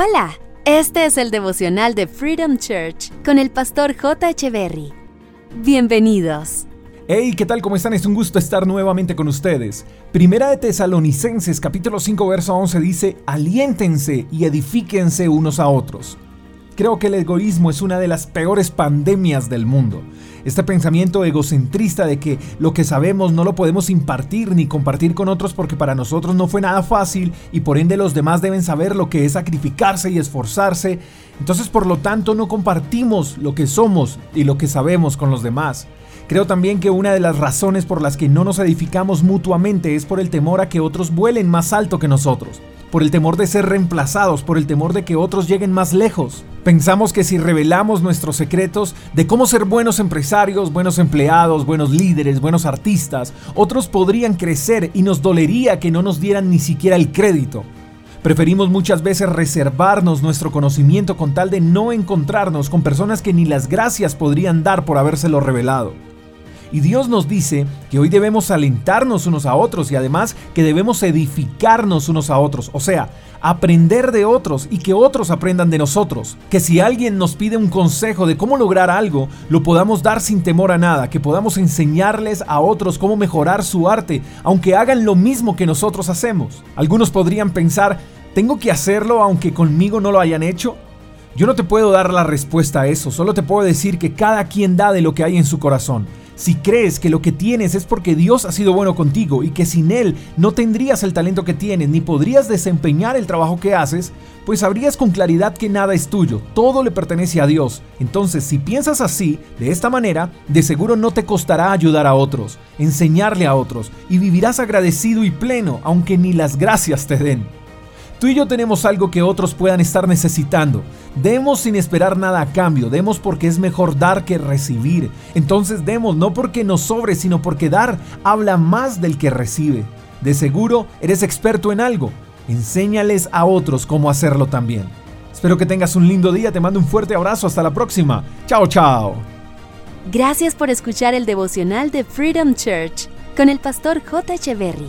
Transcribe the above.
Hola, este es el devocional de Freedom Church con el pastor J. Echeverry. Bienvenidos. Hey, ¿qué tal? ¿Cómo están? Es un gusto estar nuevamente con ustedes. Primera de Tesalonicenses, capítulo 5, verso 11 dice, aliéntense y edifíquense unos a otros. Creo que el egoísmo es una de las peores pandemias del mundo. Este pensamiento egocentrista de que lo que sabemos no lo podemos impartir ni compartir con otros porque para nosotros no fue nada fácil y por ende los demás deben saber lo que es sacrificarse y esforzarse. Entonces por lo tanto no compartimos lo que somos y lo que sabemos con los demás. Creo también que una de las razones por las que no nos edificamos mutuamente es por el temor a que otros vuelen más alto que nosotros por el temor de ser reemplazados, por el temor de que otros lleguen más lejos. Pensamos que si revelamos nuestros secretos de cómo ser buenos empresarios, buenos empleados, buenos líderes, buenos artistas, otros podrían crecer y nos dolería que no nos dieran ni siquiera el crédito. Preferimos muchas veces reservarnos nuestro conocimiento con tal de no encontrarnos con personas que ni las gracias podrían dar por habérselo revelado. Y Dios nos dice que hoy debemos alentarnos unos a otros y además que debemos edificarnos unos a otros, o sea, aprender de otros y que otros aprendan de nosotros. Que si alguien nos pide un consejo de cómo lograr algo, lo podamos dar sin temor a nada, que podamos enseñarles a otros cómo mejorar su arte, aunque hagan lo mismo que nosotros hacemos. Algunos podrían pensar, ¿tengo que hacerlo aunque conmigo no lo hayan hecho? Yo no te puedo dar la respuesta a eso, solo te puedo decir que cada quien da de lo que hay en su corazón. Si crees que lo que tienes es porque Dios ha sido bueno contigo y que sin Él no tendrías el talento que tienes ni podrías desempeñar el trabajo que haces, pues sabrías con claridad que nada es tuyo, todo le pertenece a Dios. Entonces, si piensas así, de esta manera, de seguro no te costará ayudar a otros, enseñarle a otros, y vivirás agradecido y pleno, aunque ni las gracias te den. Tú y yo tenemos algo que otros puedan estar necesitando. Demos sin esperar nada a cambio, demos porque es mejor dar que recibir. Entonces demos no porque nos sobre, sino porque dar habla más del que recibe. De seguro eres experto en algo. Enséñales a otros cómo hacerlo también. Espero que tengas un lindo día, te mando un fuerte abrazo, hasta la próxima. Chao, chao. Gracias por escuchar el devocional de Freedom Church con el pastor J. Echeverry.